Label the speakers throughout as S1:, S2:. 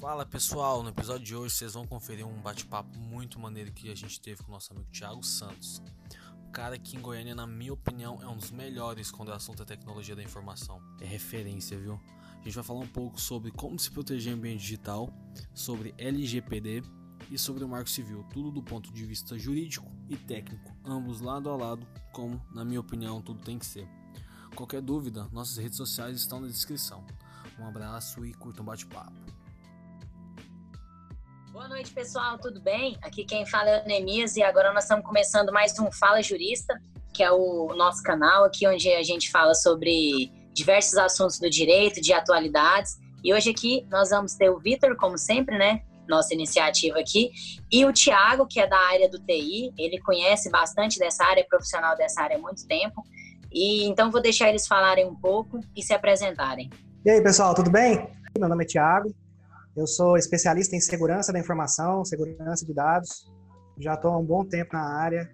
S1: Fala pessoal, no episódio de hoje vocês vão conferir um bate-papo muito maneiro que a gente teve com o nosso amigo Thiago Santos. O cara que em Goiânia, na minha opinião, é um dos melhores quando o assunto é tecnologia da informação. É referência, viu? A gente vai falar um pouco sobre como se proteger em ambiente digital, sobre LGPD e sobre o Marco Civil, tudo do ponto de vista jurídico e técnico, ambos lado a lado, como, na minha opinião, tudo tem que ser. Qualquer dúvida, nossas redes sociais estão na descrição. Um abraço e curta um bate-papo.
S2: Boa noite, pessoal, tudo bem? Aqui quem fala é o Nemias e agora nós estamos começando mais um Fala Jurista, que é o nosso canal aqui onde a gente fala sobre diversos assuntos do direito, de atualidades. E hoje aqui nós vamos ter o Vitor, como sempre, né? Nossa iniciativa aqui, e o Tiago, que é da área do TI, ele conhece bastante dessa área, é profissional dessa área há muito tempo. E então vou deixar eles falarem um pouco e se apresentarem.
S3: E aí, pessoal, tudo bem? Meu nome é Tiago, eu sou especialista em segurança da informação, segurança de dados. Já estou há um bom tempo na área.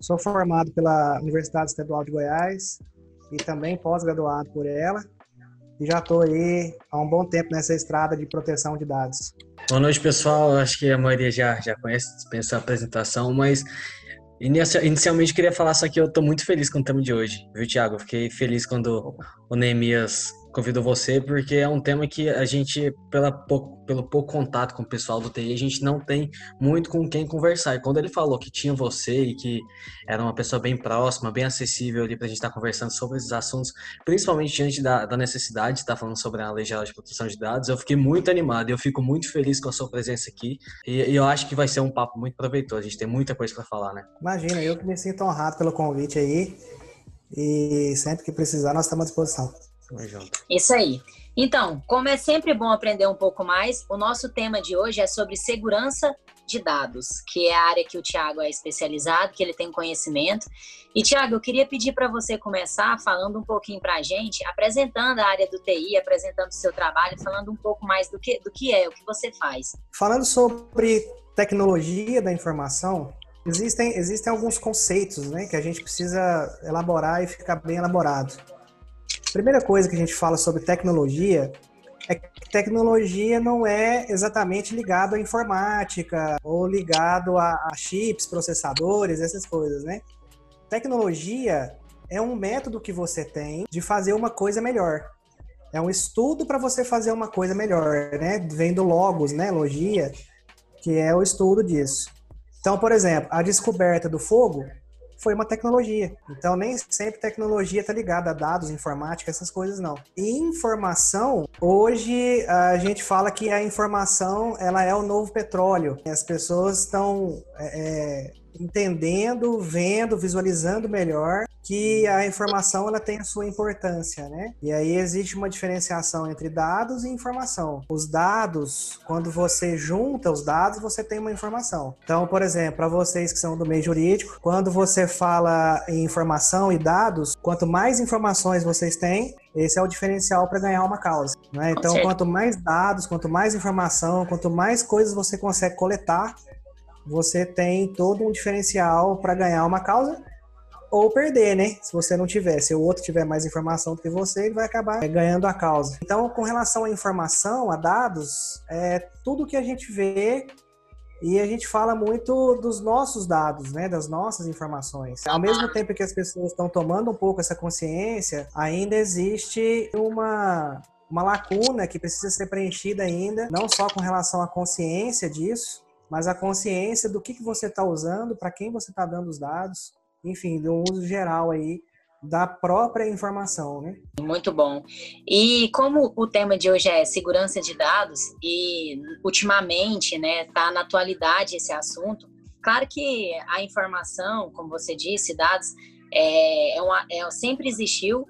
S3: Sou formado pela Universidade Estadual de Goiás e também pós-graduado por ela. E já estou aí há um bom tempo nessa estrada de proteção de dados.
S4: Boa noite, pessoal. Acho que a maioria já, já conhece essa apresentação, mas inicialmente queria falar só que eu estou muito feliz com o tema de hoje, viu, Thiago? Fiquei feliz quando o Neemias convido você porque é um tema que a gente, pela pouco, pelo pouco contato com o pessoal do TI, a gente não tem muito com quem conversar. E quando ele falou que tinha você e que era uma pessoa bem próxima, bem acessível ali para a gente estar tá conversando sobre esses assuntos, principalmente diante da, da necessidade de estar tá falando sobre a Lei Geral de Proteção de Dados, eu fiquei muito animado e eu fico muito feliz com a sua presença aqui. E, e eu acho que vai ser um papo muito proveitoso. A gente tem muita coisa para falar, né?
S3: Imagina, eu que me sinto honrado pelo convite aí. E sempre que precisar, nós estamos à disposição.
S2: Isso aí. Então, como é sempre bom aprender um pouco mais, o nosso tema de hoje é sobre segurança de dados, que é a área que o Tiago é especializado, que ele tem conhecimento. E, Tiago, eu queria pedir para você começar falando um pouquinho para a gente, apresentando a área do TI, apresentando o seu trabalho, falando um pouco mais do que, do que é, o que você faz.
S3: Falando sobre tecnologia da informação, existem, existem alguns conceitos né, que a gente precisa elaborar e ficar bem elaborado. Primeira coisa que a gente fala sobre tecnologia é que tecnologia não é exatamente ligado à informática ou ligado a, a chips, processadores, essas coisas, né? Tecnologia é um método que você tem de fazer uma coisa melhor. É um estudo para você fazer uma coisa melhor, né? Vem do logos, né? Logia, que é o estudo disso. Então, por exemplo, a descoberta do fogo foi uma tecnologia. Então, nem sempre tecnologia está ligada a dados, informática, essas coisas não. E informação, hoje a gente fala que a informação ela é o novo petróleo. As pessoas estão é, é entendendo, vendo, visualizando melhor que a informação ela tem a sua importância, né? E aí existe uma diferenciação entre dados e informação. Os dados, quando você junta os dados, você tem uma informação. Então, por exemplo, para vocês que são do meio jurídico, quando você fala em informação e dados, quanto mais informações vocês têm, esse é o diferencial para ganhar uma causa. Né? Então, quanto mais dados, quanto mais informação, quanto mais coisas você consegue coletar, você tem todo um diferencial para ganhar uma causa ou perder, né? Se você não tiver, se o outro tiver mais informação do que você, ele vai acabar ganhando a causa. Então, com relação à informação, a dados, é tudo que a gente vê e a gente fala muito dos nossos dados, né, das nossas informações. Ao mesmo tempo que as pessoas estão tomando um pouco essa consciência, ainda existe uma uma lacuna que precisa ser preenchida ainda, não só com relação à consciência disso, mas a consciência do que, que você está usando, para quem você está dando os dados, enfim, do uso geral aí da própria informação, né?
S2: Muito bom. E como o tema de hoje é segurança de dados e ultimamente, né, tá na atualidade esse assunto. Claro que a informação, como você disse, dados é, é, uma, é sempre existiu,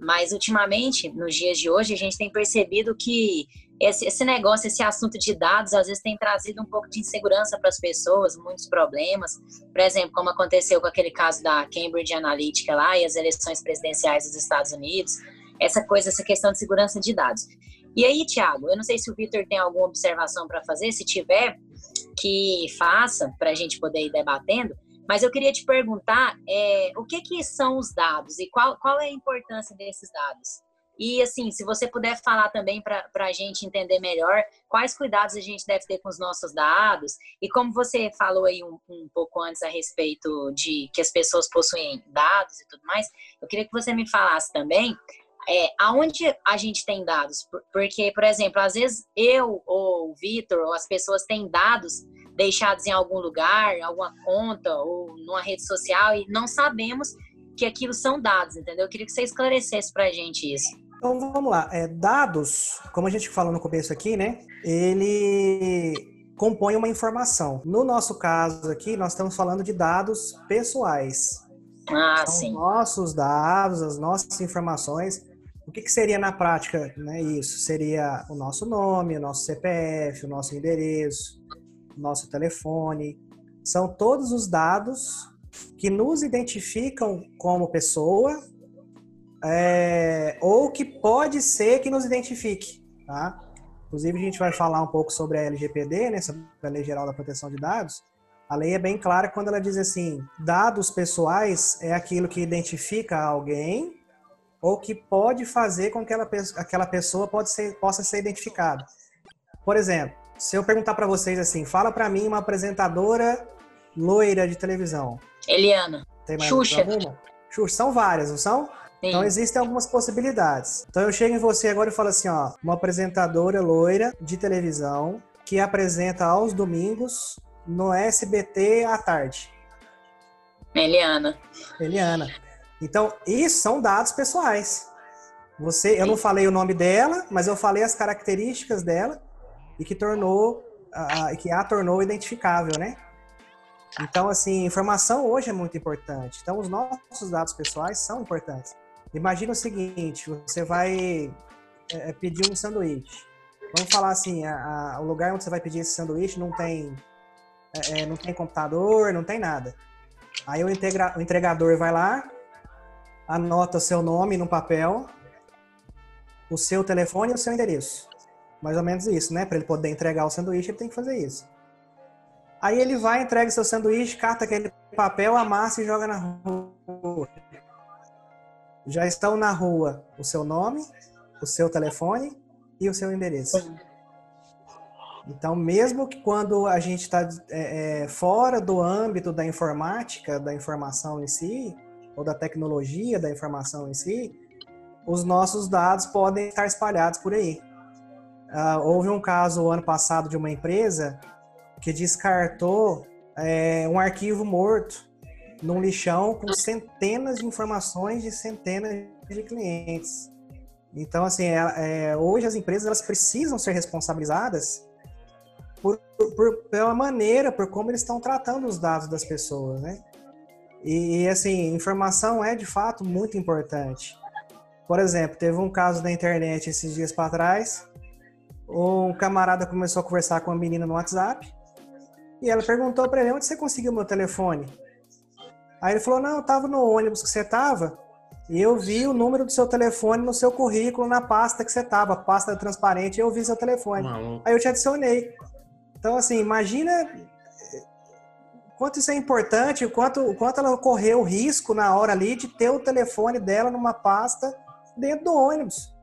S2: mas ultimamente, nos dias de hoje, a gente tem percebido que esse, esse negócio, esse assunto de dados, às vezes tem trazido um pouco de insegurança para as pessoas, muitos problemas. Por exemplo, como aconteceu com aquele caso da Cambridge Analytica lá e as eleições presidenciais dos Estados Unidos, essa coisa, essa questão de segurança de dados. E aí, Tiago, eu não sei se o Vitor tem alguma observação para fazer, se tiver, que faça para a gente poder ir debatendo. Mas eu queria te perguntar é, o que, que são os dados e qual, qual é a importância desses dados? E assim, se você puder falar também para a gente entender melhor quais cuidados a gente deve ter com os nossos dados, e como você falou aí um, um pouco antes a respeito de que as pessoas possuem dados e tudo mais, eu queria que você me falasse também é, aonde a gente tem dados? Porque, por exemplo, às vezes eu ou o Vitor ou as pessoas têm dados deixados em algum lugar, em alguma conta ou numa rede social e não sabemos que aquilo são dados, entendeu? Eu queria que você esclarecesse para a gente isso.
S3: Então vamos lá. É, dados, como a gente falou no começo aqui, né? Ele compõe uma informação. No nosso caso aqui, nós estamos falando de dados pessoais.
S2: Ah,
S3: São
S2: sim.
S3: nossos dados, as nossas informações. O que, que, seria na prática né, isso? Seria o nosso nome, o nosso CPF, o nosso endereço, o nosso telefone. São todos os dados que nos identificam como pessoa é, ou que pode ser que nos identifique. Tá? Inclusive, a gente vai falar um pouco sobre a LGPD, né, sobre a Lei Geral da Proteção de Dados. A lei é bem clara quando ela diz assim: dados pessoais é aquilo que identifica alguém ou que pode fazer com que aquela, aquela pessoa pode ser, possa ser identificada. Por exemplo, se eu perguntar para vocês assim, fala para mim uma apresentadora loira de televisão.
S2: Eliana.
S3: Tem mais
S2: Xuxa.
S3: alguma? Xuxa, são várias, não são?
S2: Sim.
S3: Então existem algumas possibilidades. Então eu chego em você agora e falo assim, ó, uma apresentadora loira de televisão que apresenta aos domingos no SBT à tarde.
S2: Eliana.
S3: Eliana. Então, isso são dados pessoais. Você, eu não falei o nome dela, mas eu falei as características dela e que tornou, a, que a tornou identificável, né? Então, assim, informação hoje é muito importante. Então, os nossos dados pessoais são importantes. Imagina o seguinte: você vai é, pedir um sanduíche. Vamos falar assim, a, a, o lugar onde você vai pedir esse sanduíche não tem, é, não tem computador, não tem nada. Aí o, integra, o entregador vai lá, anota o seu nome no papel, o seu telefone e o seu endereço. Mais ou menos isso, né? Para ele poder entregar o sanduíche, ele tem que fazer isso. Aí ele vai, entrega seu sanduíche, cata aquele papel, amassa e joga na rua. Já estão na rua o seu nome, o seu telefone e o seu endereço. Então, mesmo que quando a gente está é, é, fora do âmbito da informática, da informação em si, ou da tecnologia da informação em si, os nossos dados podem estar espalhados por aí. Uh, houve um caso ano passado de uma empresa que descartou é, um arquivo morto num lixão com centenas de informações de centenas de clientes. Então, assim, é, é, hoje as empresas elas precisam ser responsabilizadas por, por, pela maneira, por como eles estão tratando os dados das pessoas, né? E, assim, informação é de fato muito importante. Por exemplo, teve um caso da internet esses dias para trás. Um camarada começou a conversar com uma menina no WhatsApp e ela perguntou para ele: onde você conseguiu meu telefone? Aí ele falou: não, eu estava no ônibus que você estava e eu vi o número do seu telefone no seu currículo na pasta que você estava, pasta transparente, e eu vi seu telefone.
S4: Maluco.
S3: Aí eu te adicionei. Então, assim, imagina quanto isso é importante, o quanto, o quanto ela correu o risco na hora ali de ter o telefone dela numa pasta dentro do ônibus.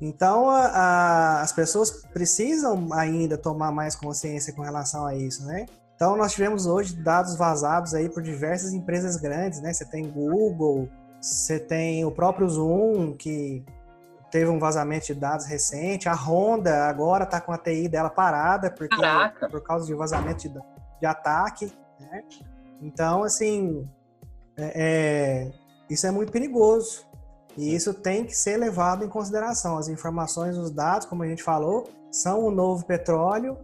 S3: Então, a, a, as pessoas precisam ainda tomar mais consciência com relação a isso, né? Então, nós tivemos hoje dados vazados aí por diversas empresas grandes, né? Você tem Google, você tem o próprio Zoom, que teve um vazamento de dados recente. A Honda agora está com a TI dela parada porque,
S2: Caraca.
S3: por causa de vazamento de, de ataque. Né? Então, assim, é, é, isso é muito perigoso. E isso tem que ser levado em consideração. As informações, os dados, como a gente falou, são o novo petróleo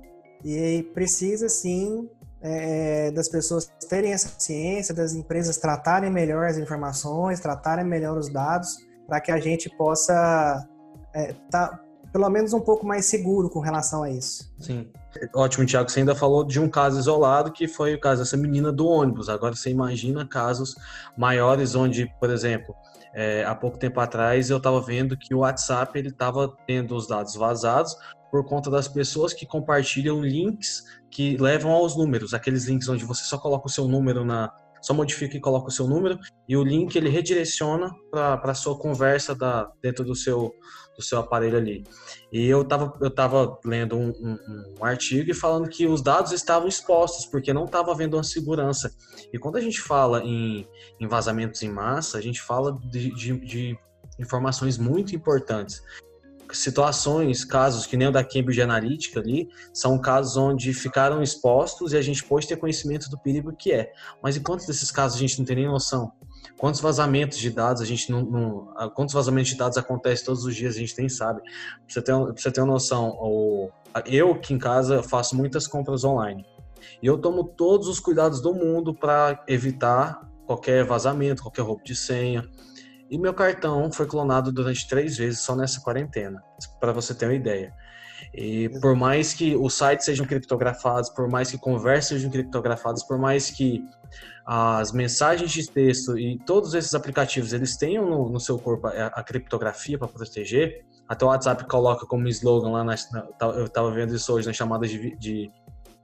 S3: e precisa sim é, das pessoas terem essa ciência, das empresas tratarem melhor as informações, tratarem melhor os dados, para que a gente possa estar é, tá, pelo menos um pouco mais seguro com relação a isso.
S4: Sim. Ótimo, Tiago. Você ainda falou de um caso isolado, que foi o caso dessa menina do ônibus. Agora você imagina casos maiores onde, por exemplo, é, há pouco tempo atrás eu estava vendo que o WhatsApp ele estava tendo os dados vazados por conta das pessoas que compartilham links que levam aos números, aqueles links onde você só coloca o seu número na, só modifica e coloca o seu número e o link ele redireciona para a sua conversa da, dentro do seu, do seu aparelho ali. E eu estava eu tava lendo um, um, um, artigo e falando que os dados estavam expostos, porque não estava havendo uma segurança. E quando a gente fala em, em vazamentos em massa, a gente fala de, de, de informações muito importantes situações, casos que nem o da Cambridge Analytica ali, são casos onde ficaram expostos e a gente pode ter conhecimento do perigo que é. Mas em quantos desses casos a gente não tem nem noção? Quantos vazamentos de dados a gente não, não quantos vazamentos de dados acontecem todos os dias a gente nem sabe. Pra você ter, você uma noção, eu que em casa faço muitas compras online e eu tomo todos os cuidados do mundo para evitar qualquer vazamento, qualquer roubo de senha. E meu cartão foi clonado durante três vezes só nessa quarentena, para você ter uma ideia. E por mais que os sites sejam criptografados, por mais que conversas sejam criptografadas, por mais que as mensagens de texto e todos esses aplicativos eles tenham no, no seu corpo a, a criptografia para proteger, até o WhatsApp coloca como slogan lá, na, eu estava vendo isso hoje nas chamadas de, de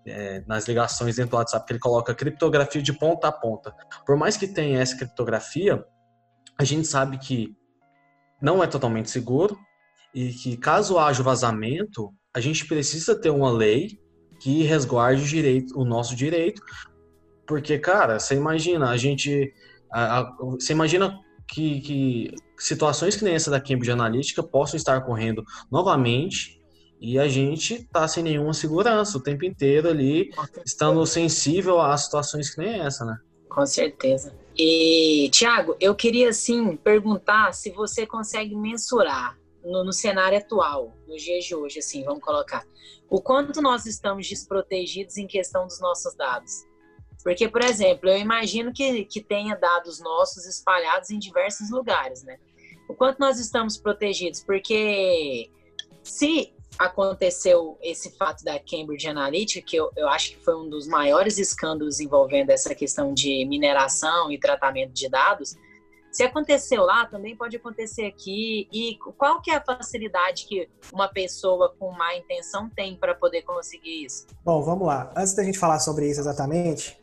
S4: é, nas ligações dentro do WhatsApp, que ele coloca criptografia de ponta a ponta. Por mais que tenha essa criptografia, a gente sabe que não é totalmente seguro e que caso haja vazamento, a gente precisa ter uma lei que resguarde o, direito, o nosso direito, porque, cara, você imagina, a gente. A, a, você imagina que, que, situações que nem essa da Cambridge Analytica possam estar ocorrendo novamente e a gente tá sem nenhuma segurança o tempo inteiro ali, estando sensível a situações que nem essa, né?
S2: Com certeza. E, Tiago, eu queria, assim, perguntar se você consegue mensurar no, no, cenário atual, nos dias de hoje, assim, vamos colocar, o quanto nós estamos desprotegidos em questão dos nossos dados. Porque, por exemplo, eu imagino que, que tenha dados nossos espalhados em diversos lugares, né? O quanto nós estamos protegidos? Porque se aconteceu esse fato da Cambridge Analytica, que eu, eu acho que foi um dos maiores escândalos envolvendo essa questão de mineração e tratamento de dados. Se aconteceu lá, também pode acontecer aqui. E qual que é a facilidade que uma pessoa com má intenção tem para poder conseguir isso?
S3: Bom, vamos lá. Antes da gente falar sobre isso exatamente,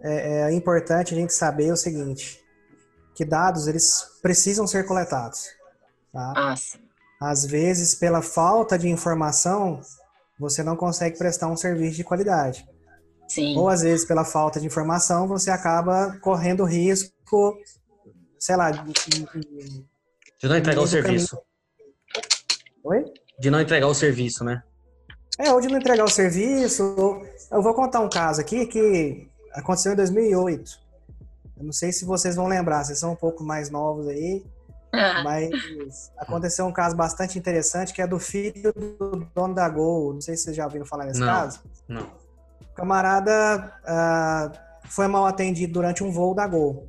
S3: é, é importante a gente saber o seguinte, que dados eles precisam ser coletados. Tá?
S2: Ah, sim.
S3: Às vezes, pela falta de informação, você não consegue prestar um serviço de qualidade.
S2: Sim.
S3: Ou às vezes, pela falta de informação, você acaba correndo risco, sei lá, de,
S4: de, de não entregar o serviço.
S3: Oi?
S4: De não entregar o serviço, né?
S3: É, ou de não entregar o serviço. Eu vou contar um caso aqui que aconteceu em 2008. Eu não sei se vocês vão lembrar, vocês são um pouco mais novos aí. Mas aconteceu um caso bastante interessante que é do filho do dono da Gol. Não sei se vocês já ouviram falar nesse
S4: não,
S3: caso.
S4: Não.
S3: O camarada uh, foi mal atendido durante um voo da Gol.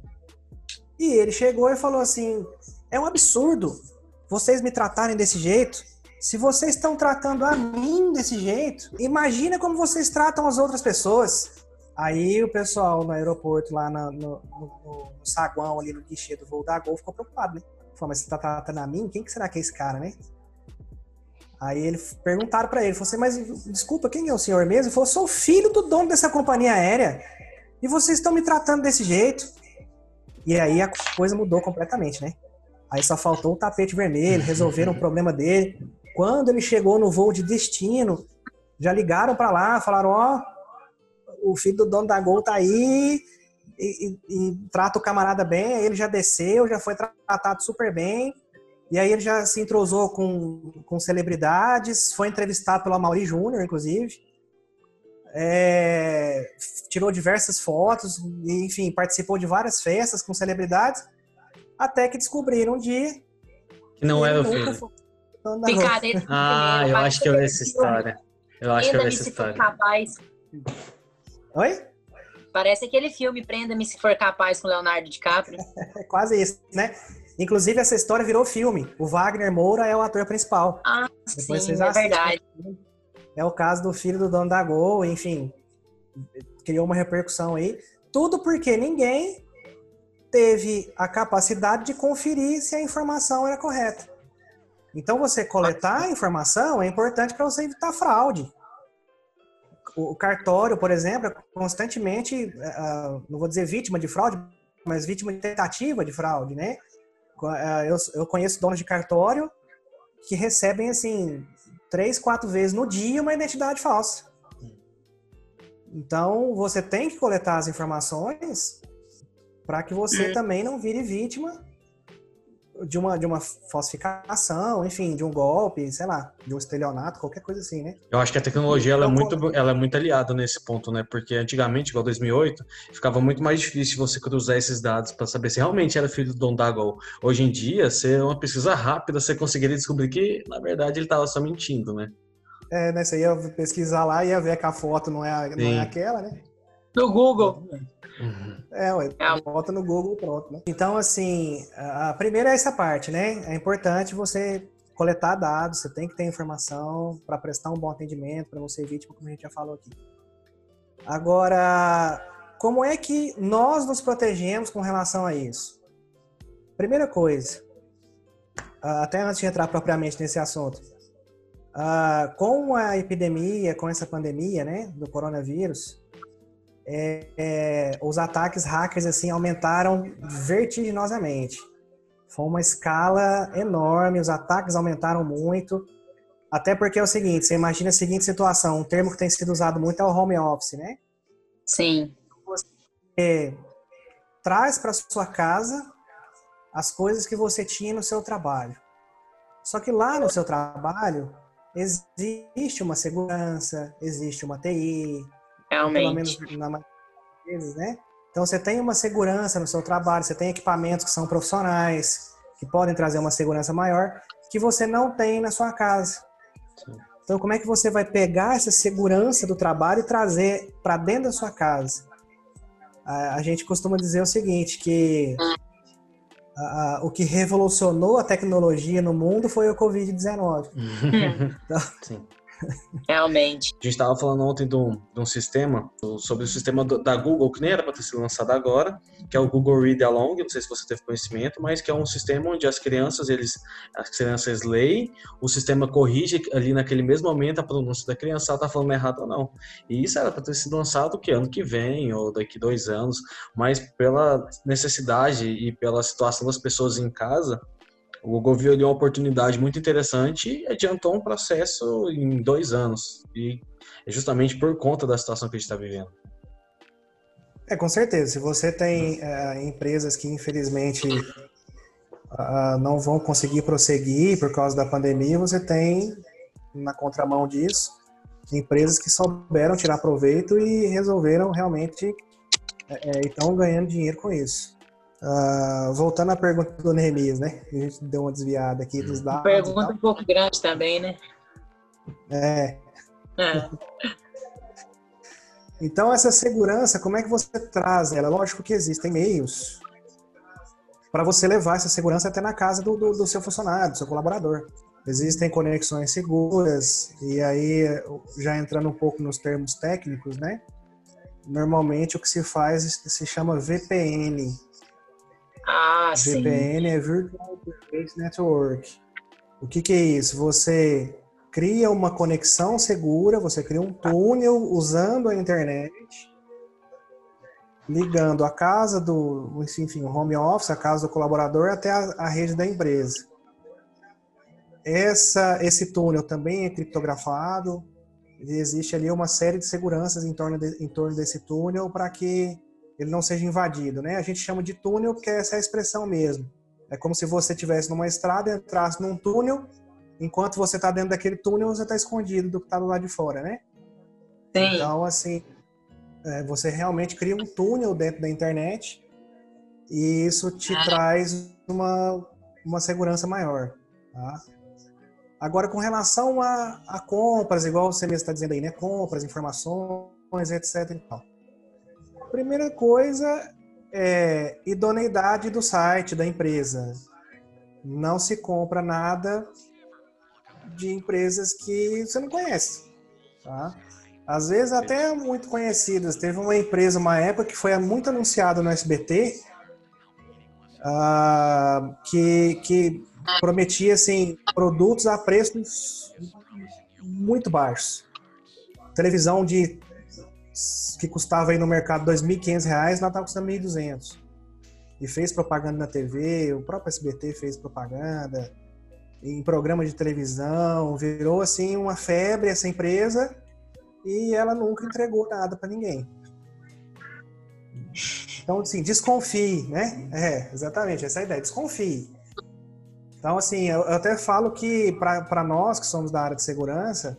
S3: E ele chegou e falou assim: é um absurdo vocês me tratarem desse jeito. Se vocês estão tratando a mim desse jeito, imagina como vocês tratam as outras pessoas. Aí o pessoal no aeroporto, lá no, no, no, no saguão ali no guichê do voo da Gol, ficou preocupado, né? Mas você tá tratando a mim? Quem que será que é esse cara, né? Aí ele perguntaram para ele, falou assim, mas desculpa, quem é o senhor mesmo? Ele falou, sou filho do dono dessa companhia aérea. E vocês estão me tratando desse jeito. E aí a coisa mudou completamente, né? Aí só faltou o tapete vermelho, resolveram o problema dele. Quando ele chegou no voo de destino, já ligaram para lá, falaram, ó, oh, o filho do dono da Gol tá aí, e, e, trata o camarada bem, aí ele já desceu, já foi tratado super bem, e aí ele já se entrosou com, com celebridades, foi entrevistado pelo Amaury Júnior, inclusive, é, tirou diversas fotos, e, enfim, participou de várias festas com celebridades, até que descobriram dia
S4: que não era o filho.
S2: Picareta.
S4: Ah, eu acho que eu vi essa história. Eu acho que eu vi essa história.
S3: Oi?
S2: Parece aquele filme Prenda-me se for capaz com Leonardo DiCaprio.
S3: É quase isso, né? Inclusive, essa história virou filme. O Wagner Moura é o ator principal.
S2: Ah, Depois sim, é verdade.
S3: É o caso do filho do dono da Gol, enfim. Criou uma repercussão aí. Tudo porque ninguém teve a capacidade de conferir se a informação era correta. Então, você coletar a informação é importante para você evitar fraude. O cartório, por exemplo, é constantemente, uh, não vou dizer vítima de fraude, mas vítima de tentativa de fraude, né? Uh, eu, conheço donos de cartório que recebem, assim, três, quatro vezes no dia uma identidade falsa. Então, você tem que coletar as informações para que você é. também não vire vítima de uma, de uma falsificação, enfim, de um golpe, sei lá, de um estelionato, qualquer coisa assim, né?
S4: Eu acho que a tecnologia ela é, então, muito, ela é muito aliada nesse ponto, né? Porque antigamente, igual 2008, ficava muito mais difícil você cruzar esses dados para saber se realmente era filho do Don Dago. Hoje em dia, se uma pesquisa rápida, você conseguiria descobrir que, na verdade, ele estava só mentindo, né?
S3: É, né? Você ia pesquisar lá e ia ver que a foto não é, não é aquela, né?
S2: No Google.
S3: Uhum. É, ué, é. bota no Google pronto, né? Então, assim, a primeira é essa parte, né? É importante você coletar dados, você tem que ter informação para prestar um bom atendimento, para não ser vítima, como a gente já falou aqui. Agora, como é que nós nos protegemos com relação a isso? Primeira coisa, até antes de entrar propriamente nesse assunto, com a epidemia, com essa pandemia, né, do coronavírus, é, é, os ataques hackers assim aumentaram vertiginosamente. Foi uma escala enorme, os ataques aumentaram muito. Até porque é o seguinte, você imagina a seguinte situação, um termo que tem sido usado muito é o home office, né?
S2: Sim.
S3: Você traz para sua casa as coisas que você tinha no seu trabalho. Só que lá no seu trabalho existe uma segurança, existe uma TI,
S2: Realmente.
S3: Pelo menos na maioria vezes, né? Então você tem uma segurança no seu trabalho, você tem equipamentos que são profissionais, que podem trazer uma segurança maior, que você não tem na sua casa. Sim. Então como é que você vai pegar essa segurança do trabalho e trazer para dentro da sua casa? A, a, gente costuma dizer o seguinte, que a, a, o que revolucionou a tecnologia no mundo foi o Covid-19.
S2: então, Sim. Realmente.
S4: A gente estava falando ontem de um, de um, sistema, sobre o sistema da Google, que nem era para ter sido lançado agora, que é o Google Read Along, não sei se você teve conhecimento, mas que é um sistema onde as crianças, eles, as crianças leem, o sistema corrige ali naquele mesmo momento a pronúncia da criança, se ela está falando errado ou não. E isso era para ter sido lançado que ano que vem, ou daqui dois anos, mas pela necessidade e pela situação das pessoas em casa, o Google viu ali uma oportunidade muito interessante e adiantou um processo em dois anos. E é justamente por conta da situação que a gente está vivendo.
S3: É, com certeza. Se você tem é, empresas que, infelizmente, uh, não vão conseguir prosseguir por causa da pandemia, você tem, na contramão disso, empresas que souberam tirar proveito e resolveram realmente é, é estão ganhando dinheiro com isso. Uh, voltando à pergunta do Neemias, né? A gente deu uma desviada aqui dos dados.
S2: Pergunta um pouco grande também, né?
S3: É. é. então, essa segurança, como é que você traz ela? Lógico que existem meios para você levar essa segurança até na casa do, do, do seu funcionário, do seu colaborador. Existem conexões seguras, e aí, já entrando um pouco nos termos técnicos, né? Normalmente o que se faz se chama VPN,
S2: ah,
S3: VPN
S2: sim.
S3: é Virtual Private Network. O que, que é isso? Você cria uma conexão segura, você cria um túnel usando a internet, ligando a casa do, enfim, o home office, a casa do colaborador até a, a rede da empresa. Essa, esse túnel também é criptografado. Existe ali uma série de seguranças em torno, de, em torno desse túnel para que ele não seja invadido, né? A gente chama de túnel porque essa é a expressão mesmo. É como se você estivesse numa estrada, entrasse num túnel, enquanto você está dentro daquele túnel, você está escondido do que está do lado de fora, né?
S2: Sim.
S3: Então, assim, é, você realmente cria um túnel dentro da internet e isso te ah. traz uma, uma segurança maior, tá? Agora, com relação a, a compras, igual você mesmo está dizendo aí, né? Compras, informações, etc e tal. Primeira coisa é idoneidade do site da empresa. Não se compra nada de empresas que você não conhece, tá? Às vezes até muito conhecidas. Teve uma empresa, uma época, que foi muito anunciada no SBT, uh, ah, que, que prometia assim, produtos a preços muito baixos. televisão de que custava aí no mercado R$ 2.500, lá tá custando 1.200. E fez propaganda na TV, o próprio SBT fez propaganda em programa de televisão, virou assim uma febre essa empresa e ela nunca entregou nada para ninguém. Então, assim, desconfie, né? É, exatamente, essa é a ideia, desconfie. Então, assim, eu, eu até falo que para nós que somos da área de segurança,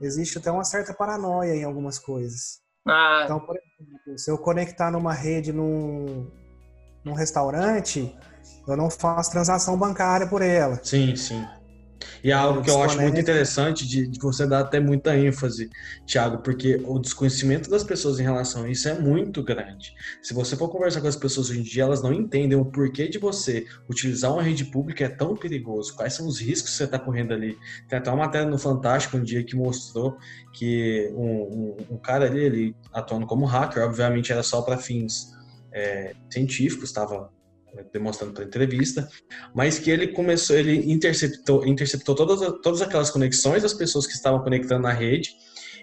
S3: existe até uma certa paranoia em algumas coisas. Ah. Então, por exemplo, se eu conectar numa rede num, num restaurante, eu não faço transação bancária por ela.
S4: Sim, sim. E é algo que eu acho muito interessante de, de, você dar até muita ênfase, Thiago, porque o desconhecimento das pessoas em relação a isso é muito grande. Se você for conversar com as pessoas hoje em dia, elas não entendem o porquê de você utilizar uma rede pública é tão perigoso, quais são os riscos que você está correndo ali. Tem até uma matéria no Fantástico um dia que mostrou que um, um, um cara ali, ele atuando como hacker, obviamente era só para fins é, científicos, estava demonstrando para entrevista, mas que ele começou, ele interceptou, interceptou todas, todas aquelas conexões das pessoas que estavam conectando na rede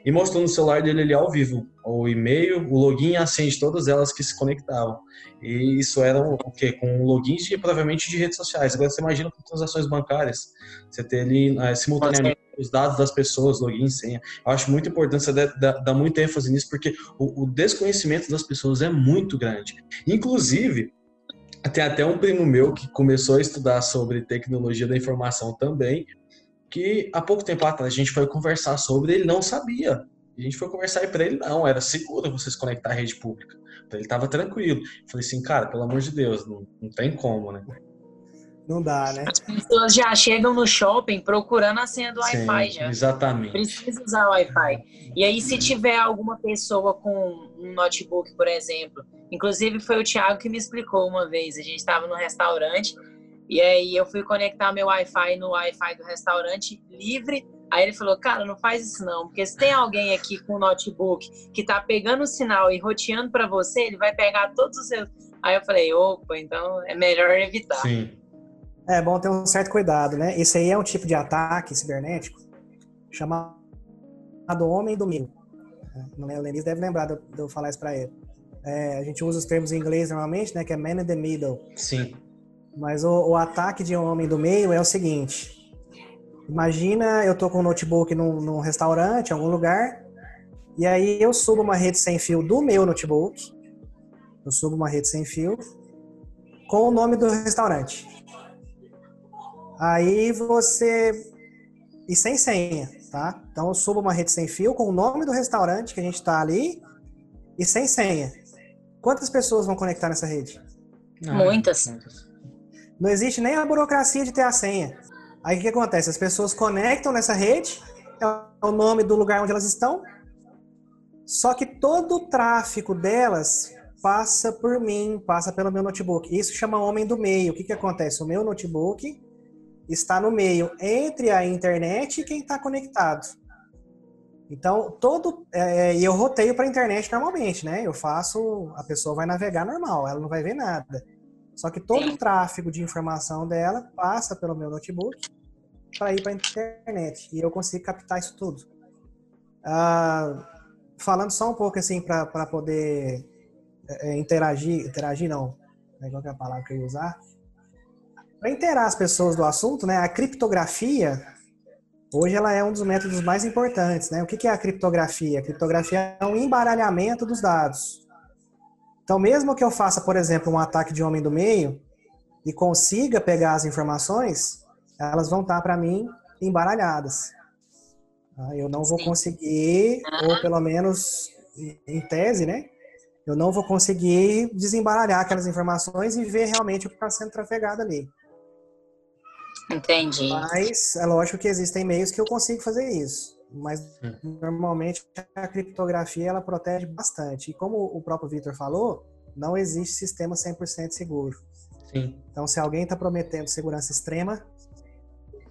S4: e mostrou no celular dele ali ao vivo o e-mail, o login e a senha de todas elas que se conectavam. E isso era o quê? Com logins de, provavelmente de redes sociais. Agora você imagina com transações bancárias, você ter ali é, simultaneamente os dados das pessoas, login, senha. Eu acho muito importante você dar muita ênfase nisso, porque o, o desconhecimento das pessoas é muito grande. Inclusive, tem até um primo meu que começou a estudar sobre tecnologia da informação também, que há pouco tempo atrás a gente foi conversar sobre, ele não sabia. A gente foi conversar e para ele não, era seguro você se conectar à rede pública. Então ele estava tranquilo. Falei assim, cara, pelo amor de Deus, não, não tem como, né?
S3: Não dá, né?
S2: As pessoas já chegam no shopping procurando a senha do Wi-Fi já.
S4: Exatamente.
S2: Precisa usar o Wi-Fi. E aí, se tiver alguma pessoa com um notebook, por exemplo, inclusive foi o Thiago que me explicou uma vez. A gente estava no restaurante e aí eu fui conectar meu Wi-Fi no Wi-Fi do restaurante livre. Aí ele falou, cara, não faz isso não, porque se tem alguém aqui com um notebook que tá pegando o sinal e roteando para você, ele vai pegar todos os seus. Aí eu falei, opa, então é melhor evitar.
S4: Sim.
S3: É bom ter um certo cuidado, né? Esse aí é um tipo de ataque cibernético chamado homem do mil. O Lenis deve lembrar de eu falar isso para ele. É, a gente usa os termos em inglês normalmente, né? Que é man in the middle.
S4: Sim.
S3: Mas o, o ataque de homem do meio é o seguinte. Imagina eu tô com um notebook num, num restaurante, em algum lugar, e aí eu subo uma rede sem fio do meu notebook. Eu subo uma rede sem fio com o nome do restaurante. Aí você. E sem senha, tá? Então eu subo uma rede sem fio com o nome do restaurante que a gente está ali e sem senha. Quantas pessoas vão conectar nessa rede?
S2: Muitas.
S3: Não existe nem a burocracia de ter a senha. Aí o que acontece? As pessoas conectam nessa rede, é o nome do lugar onde elas estão, só que todo o tráfego delas passa por mim, passa pelo meu notebook. Isso chama homem do meio. O que, que acontece? O meu notebook está no meio entre a internet e quem está conectado. Então, todo. É, e eu roteio para a internet normalmente, né? Eu faço. A pessoa vai navegar normal, ela não vai ver nada. Só que todo o tráfego de informação dela passa pelo meu notebook para ir para a internet. E eu consigo captar isso tudo. Ah, falando só um pouco assim, para poder é, é, interagir. Interagir não. Qual é a palavra que eu ia usar? Para inteirar as pessoas do assunto, né, a criptografia, hoje ela é um dos métodos mais importantes. Né? O que é a criptografia? A criptografia é um embaralhamento dos dados. Então, mesmo que eu faça, por exemplo, um ataque de homem do meio e consiga pegar as informações, elas vão estar para mim embaralhadas. Tá? Eu não vou conseguir, ou pelo menos em tese, né? Eu não vou conseguir desembaralhar aquelas informações e ver realmente o que está sendo trafegado ali.
S2: Entendi.
S3: Mas é lógico que existem meios que eu consigo fazer isso. Mas hum. normalmente a criptografia ela protege bastante. E como o próprio Victor falou, não existe sistema 100% seguro.
S4: Sim.
S3: Então, se alguém está prometendo segurança extrema,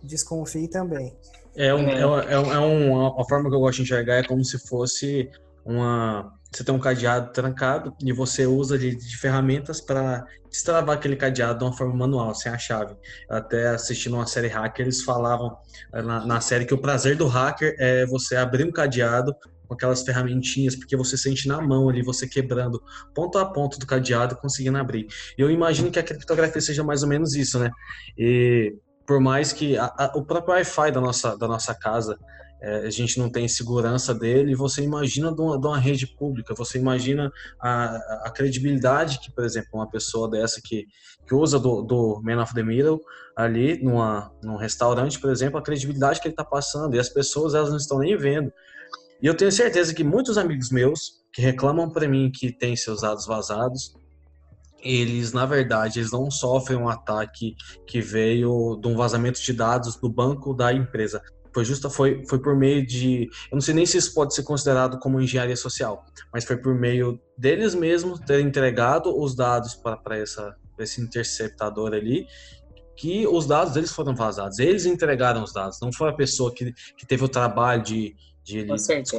S3: desconfie também.
S4: É, um, é, é, é, uma forma que eu gosto de enxergar, é como se fosse uma você tem um cadeado trancado e você usa de, de ferramentas para destravar aquele cadeado de uma forma manual, sem a chave. Até assistindo uma série hacker, eles falavam eh, na, na série que o prazer do hacker é você abrir um cadeado com aquelas ferramentinhas, porque você sente na mão ali, você quebrando ponto a ponto do cadeado, conseguindo abrir. E eu imagino que a criptografia seja mais ou menos isso, né? E por mais que a, a, o próprio Wi-Fi da nossa, da nossa casa é, a gente não tem segurança dele, você imagina de uma, de uma rede pública, você imagina a, a, credibilidade que, por exemplo, uma pessoa dessa que, que usa do, do Man of the Middle ali numa, num restaurante, por exemplo, a credibilidade que ele está passando, e as pessoas elas não estão nem vendo. E eu tenho certeza que muitos amigos meus que reclamam para mim que têm seus dados vazados, eles, na verdade, eles não sofrem um ataque que veio de um vazamento de dados do banco da empresa foi justa foi, foi por meio de eu não sei nem se isso pode ser considerado como engenharia social mas foi por meio deles mesmos ter entregado os dados para, para essa esse interceptador ali que os dados deles foram vazados eles entregaram os dados não foi a pessoa que, que teve o trabalho de de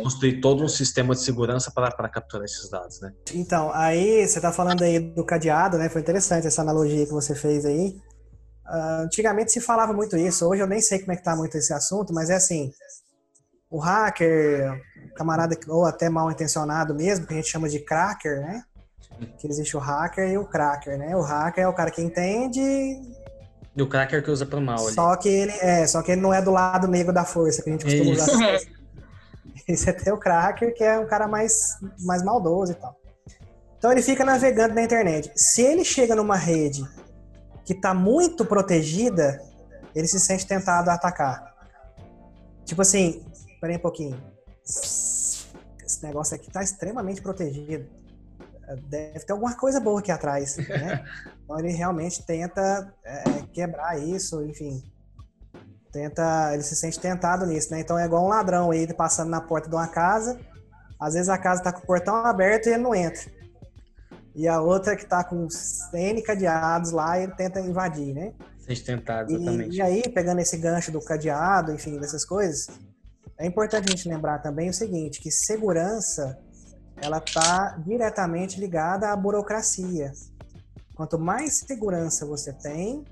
S4: construir todo um sistema de segurança para, para capturar esses dados, né?
S3: Então, aí você está falando aí do cadeado, né? Foi interessante essa analogia que você fez aí. Uh, antigamente se falava muito isso, hoje eu nem sei como é que tá muito esse assunto, mas é assim, o hacker, camarada ou até mal intencionado mesmo, que a gente chama de cracker, né? Que existe o hacker e o cracker, né? O hacker é o cara que entende
S4: e o cracker que usa para mal ali.
S3: Só que ele é, só que ele não é do lado negro da força que a gente costuma isso. usar. Esse é até o cracker, que é um cara mais mais maldoso e tal. Então ele fica navegando na internet. Se ele chega numa rede que está muito protegida, ele se sente tentado a atacar. Tipo assim, espera um pouquinho. Esse negócio aqui está extremamente protegido. Deve ter alguma coisa boa aqui atrás, né? Então ele realmente tenta é, quebrar isso, enfim. Tenta, ele se sente tentado nisso, né? Então é igual um ladrão aí passando na porta de uma casa. Às vezes a casa está com o portão aberto e ele não entra e a outra que está com N cadeados lá e ele tenta invadir, né?
S4: Tentado, exatamente.
S3: E, e, aí, pegando esse gancho do cadeado, enfim, dessas coisas, é importante a gente lembrar também o seguinte, que segurança, ela está diretamente ligada à burocracia. Quanto mais segurança você tem,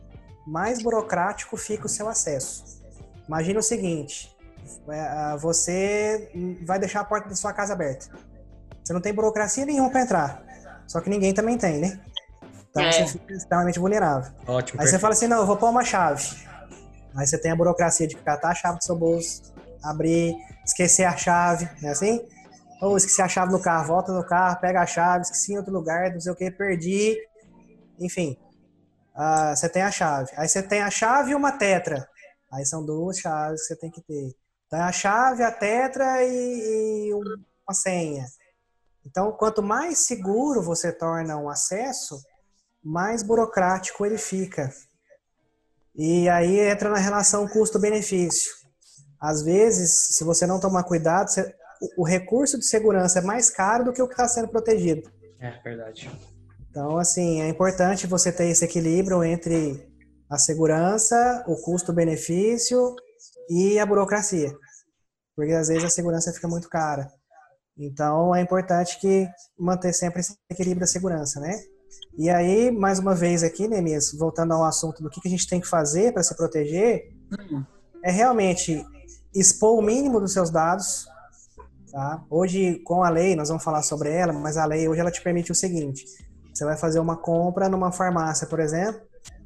S3: mais burocrático fica o seu acesso. Imagina o seguinte, é, você vai deixar a porta da sua casa aberta. Você não tem burocracia nenhuma para entrar. Só que ninguém também tem, né? Então é. você fica extremamente vulnerável.
S4: Ótimo. Aí
S3: perfeito. você fala assim, não, eu vou pôr uma chave. Aí você tem a burocracia de catar a chave do seu bolso, abrir, esquecer a chave, é assim? Ou esqueci a chave no carro, volta no carro, pega a chave, esqueci em outro lugar, não sei o que, perdi. Enfim, uh, você tem a chave. Aí você tem a chave e uma tetra. Aí são duas chaves que você tem que ter. Então é a chave, a tetra e, e uma senha. Então, quanto mais seguro você torna um acesso, mais burocrático ele fica. E aí entra na relação custo-benefício. Às vezes, se você não tomar cuidado, você, o recurso de segurança é mais caro do que o que está sendo protegido.
S4: É verdade.
S3: Então, assim, é importante você ter esse equilíbrio entre a segurança, o custo-benefício e a burocracia. Porque às vezes a segurança fica muito cara. Então é importante que manter sempre esse equilíbrio da segurança, né? E aí, mais uma vez aqui, Nemias, voltando ao assunto do que a gente tem que fazer para se proteger, é realmente expor o mínimo dos seus dados. Tá? Hoje, com a lei, nós vamos falar sobre ela, mas a lei hoje ela te permite o seguinte: você vai fazer uma compra numa farmácia, por exemplo.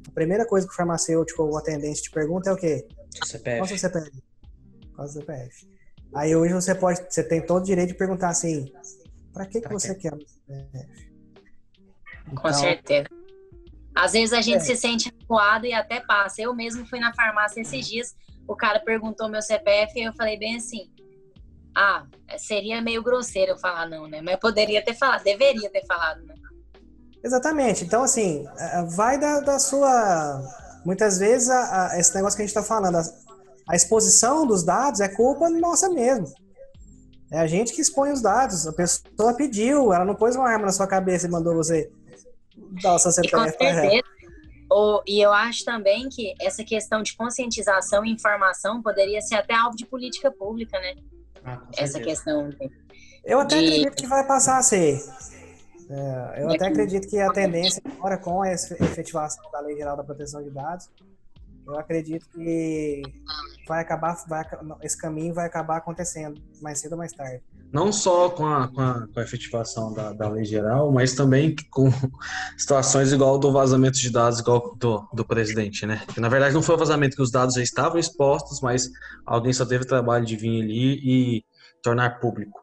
S3: A primeira coisa que o farmacêutico ou o atendente te pergunta é o quê?
S4: CPF. Qual é o seu
S3: CPF? Qual é o CPF? Aí hoje você pode, você tem todo o direito de perguntar assim, para que, que você quer?
S2: Então, Com certeza. Às vezes a gente é. se sente acuado e até passa. Eu mesmo fui na farmácia esses dias, o cara perguntou meu CPF e eu falei bem assim, ah, seria meio grosseiro eu falar não, né? Mas poderia ter falado, deveria ter falado, né?
S3: Exatamente. Então, assim, é, vai da, da sua. Muitas vezes, a, a, esse negócio que a gente está falando, a, a exposição dos dados é culpa nossa mesmo. É a gente que expõe os dados. A pessoa pediu, ela não pôs uma arma na sua cabeça e mandou você dar o seu CPF
S2: para E eu acho também que essa questão de conscientização e informação poderia ser até alvo de política pública, né? Ah, essa questão.
S3: Eu até de... acredito que vai passar a ser. É, eu até acredito que a tendência, agora com a efetivação da Lei Geral da Proteção de Dados, eu acredito que vai acabar, vai, esse caminho vai acabar acontecendo mais cedo ou mais tarde.
S4: Não só com a, com a, com a efetivação da, da lei geral, mas também com situações igual do vazamento de dados igual do, do presidente, né? Que na verdade não foi o vazamento que os dados já estavam expostos, mas alguém só teve o trabalho de vir ali e tornar público.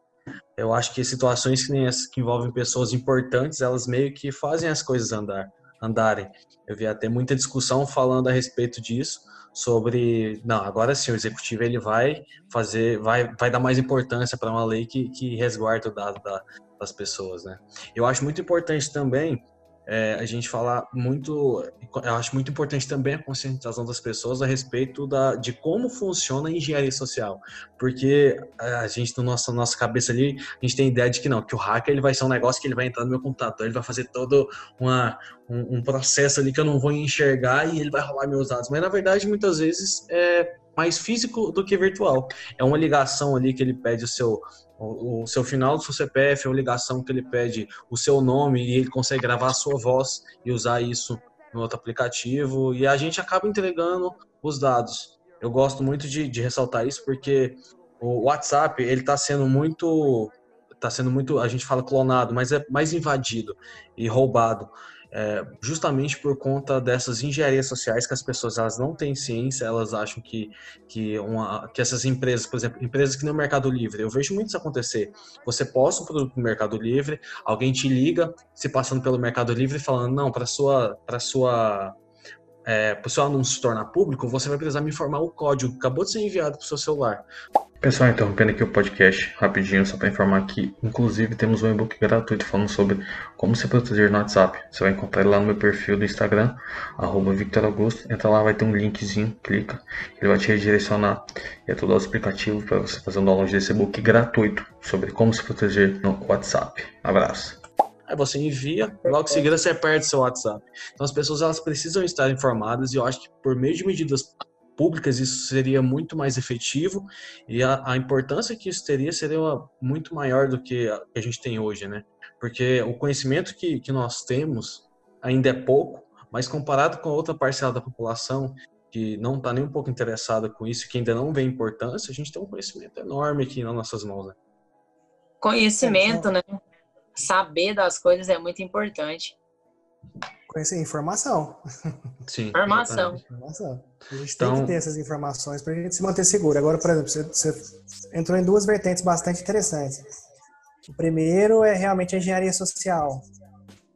S4: Eu acho que situações que nem essas que envolvem pessoas importantes, elas meio que fazem as coisas andar, andarem. Eu vi até muita discussão falando a respeito disso, sobre, não, agora sim, o executivo ele vai fazer, vai, vai dar mais importância para uma lei que, que resguarda o dado da, das pessoas, né? Eu acho muito importante também é, a gente falar muito, eu acho muito importante também a conscientização das pessoas a respeito da, de como funciona a engenharia social, porque a gente, na nossa, nossa cabeça ali, a gente tem a ideia de que não, que o hacker ele vai ser um negócio que ele vai entrar no meu computador, ele vai fazer todo uma, um, um processo ali que eu não vou enxergar e ele vai roubar meus dados, mas na verdade muitas vezes é mais físico do que virtual. É uma ligação ali que ele pede o seu o, o, seu final do seu CPF é uma ligação que ele pede o seu nome e ele consegue gravar a sua voz e usar isso no outro aplicativo e a gente acaba entregando os dados. Eu gosto muito de, de ressaltar isso porque o WhatsApp ele está sendo muito está sendo muito a gente fala clonado, mas é mais invadido e roubado é, justamente por conta dessas engenharias sociais que as pessoas elas não têm ciência, elas acham que, que, uma, que essas empresas, por exemplo, empresas que no Mercado Livre, eu vejo muito isso acontecer. Você posta um produto no Mercado Livre, alguém te liga, se passando pelo Mercado Livre, falando, não, para sua, para sua é, para o seu anúncio se tornar público, você vai precisar me informar o código que acabou de ser enviado para o seu celular. Pessoal, interrompendo aqui o podcast rapidinho, só para informar que, inclusive, temos um e-book gratuito falando sobre como se proteger no WhatsApp. Você vai encontrar ele lá no meu perfil do Instagram, arroba Victor Augusto. Entra lá, vai ter um linkzinho, clica, ele vai te redirecionar. E é todo o explicativo para você fazer um download desse e-book gratuito sobre como se proteger no WhatsApp. Abraço. Aí você envia, logo em seguida você perde seu WhatsApp. Então as pessoas elas precisam estar informadas e eu acho que por meio de medidas públicas, isso seria muito mais efetivo e a, a importância que isso teria seria muito maior do que a, que a gente tem hoje, né? Porque o conhecimento que, que nós temos ainda é pouco, mas comparado com a outra parcela da população que não está nem um pouco interessada com isso, que ainda não vê importância, a gente tem um conhecimento enorme aqui nas nossas mãos. Né?
S2: Conhecimento, né? Saber das coisas é muito importante.
S3: Conhecer informação.
S4: Sim.
S2: Informação. informação.
S3: A gente então... tem que ter essas informações para a gente se manter seguro. Agora, por exemplo, você, você, entrou em duas vertentes bastante interessantes. O primeiro é realmente a engenharia social.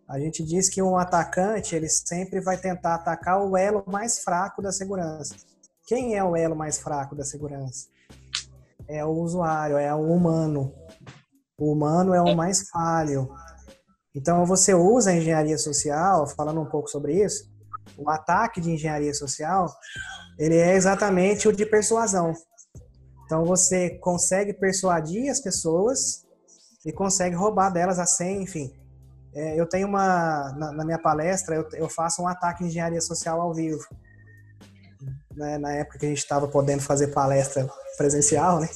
S3: A gente diz que um atacante ele sempre vai tentar atacar o elo mais fraco da segurança. Quem é o elo mais fraco da segurança? É o usuário, é o humano. O humano é o mais falho. Então, você usa a engenharia social, falando um pouco sobre isso, o ataque de engenharia social, ele é exatamente o de persuasão. Então, você consegue persuadir as pessoas e consegue roubar delas a senha, enfim. É, eu tenho uma, na, na minha palestra, eu, eu, faço um ataque de engenharia social ao vivo. Né, na época que a gente estava podendo fazer palestra presencial, né?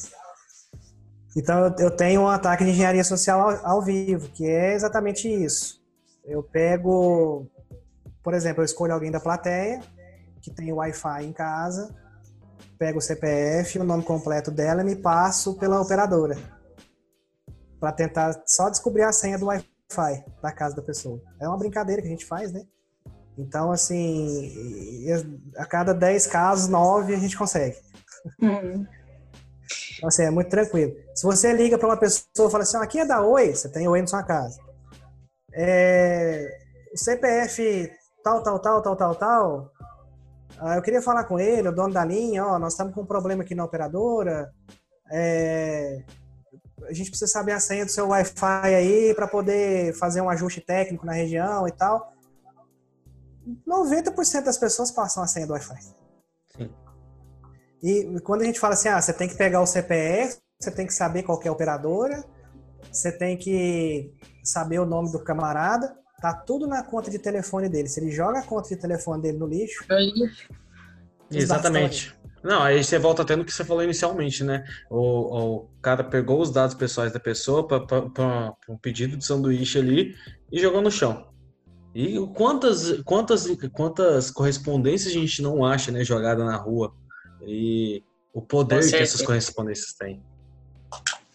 S3: Então eu tenho um ataque de engenharia social ao, vivo, que é exatamente isso. Eu pego, por exemplo, eu escolho alguém da plateia que tem Wi-Fi em casa, pego o CPF, o nome completo dela e me passo pela operadora para tentar só descobrir a senha do Wi-Fi da casa da pessoa. É uma brincadeira que a gente faz, né? Então, assim, a cada 10 casos, 9 a gente consegue. Uhum. Então, assim, é muito tranquilo. Se você liga para uma pessoa e fala assim, aqui é da Oi, você tem Oi na sua casa. É, o CPF tal, tal, tal, tal, tal, tal. Ah, eu queria falar com ele, o dono da linha, ó, nós estamos com um problema aqui na operadora. É, a gente precisa saber a senha do seu Wi-Fi aí para poder fazer um ajuste técnico na região e tal. 90% das pessoas passam a senha do Wi-Fi. E quando a gente fala assim, ah, você tem que pegar o CPF, você tem que saber qual é a operadora, você tem que saber o nome do camarada, tá tudo na conta de telefone dele. Se ele joga a conta de telefone dele no lixo.
S4: Exatamente. Não, aí você volta até no que você falou inicialmente, né? O, o cara pegou os dados pessoais da pessoa para um pedido de sanduíche ali e jogou no chão. E quantas, quantas, quantas correspondências a gente não acha, né, jogada na rua? E o poder que essas correspondências têm.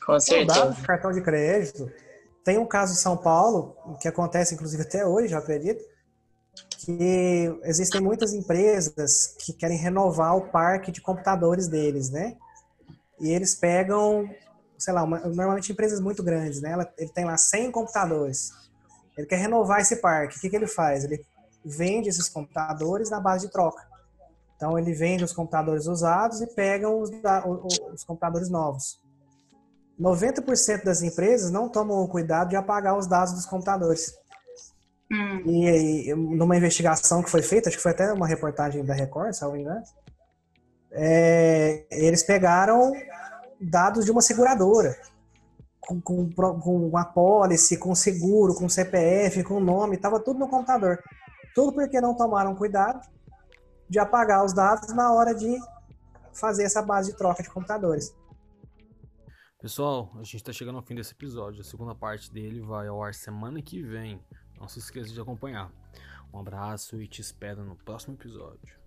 S2: Com certeza.
S3: O cartão de crédito. Tem um caso em São Paulo, que acontece inclusive até hoje, eu acredito, que existem muitas empresas que querem renovar o parque de computadores deles, né? E eles pegam, sei lá, uma, normalmente empresas muito grandes, né? Ele tem lá 100 computadores. Ele quer renovar esse parque. O que, que ele faz? Ele vende esses computadores na base de troca. Então ele vende os computadores usados e pega os, os computadores novos. 90% das empresas não tomam o cuidado de apagar os dados dos computadores. Hum. E, e, numa investigação que foi feita, acho que foi até uma reportagem da Record, se não me engano, é, eles pegaram dados de uma seguradora, com, com, com uma pólice, com seguro, com CPF, com nome, estava tudo no computador. Tudo porque não tomaram cuidado de apagar os dados na hora de fazer essa base de troca de computadores.
S1: Pessoal, a gente está chegando ao fim desse episódio. A segunda parte dele vai ao ar semana que vem. Não se esqueça de acompanhar. Um abraço e te espero no próximo episódio.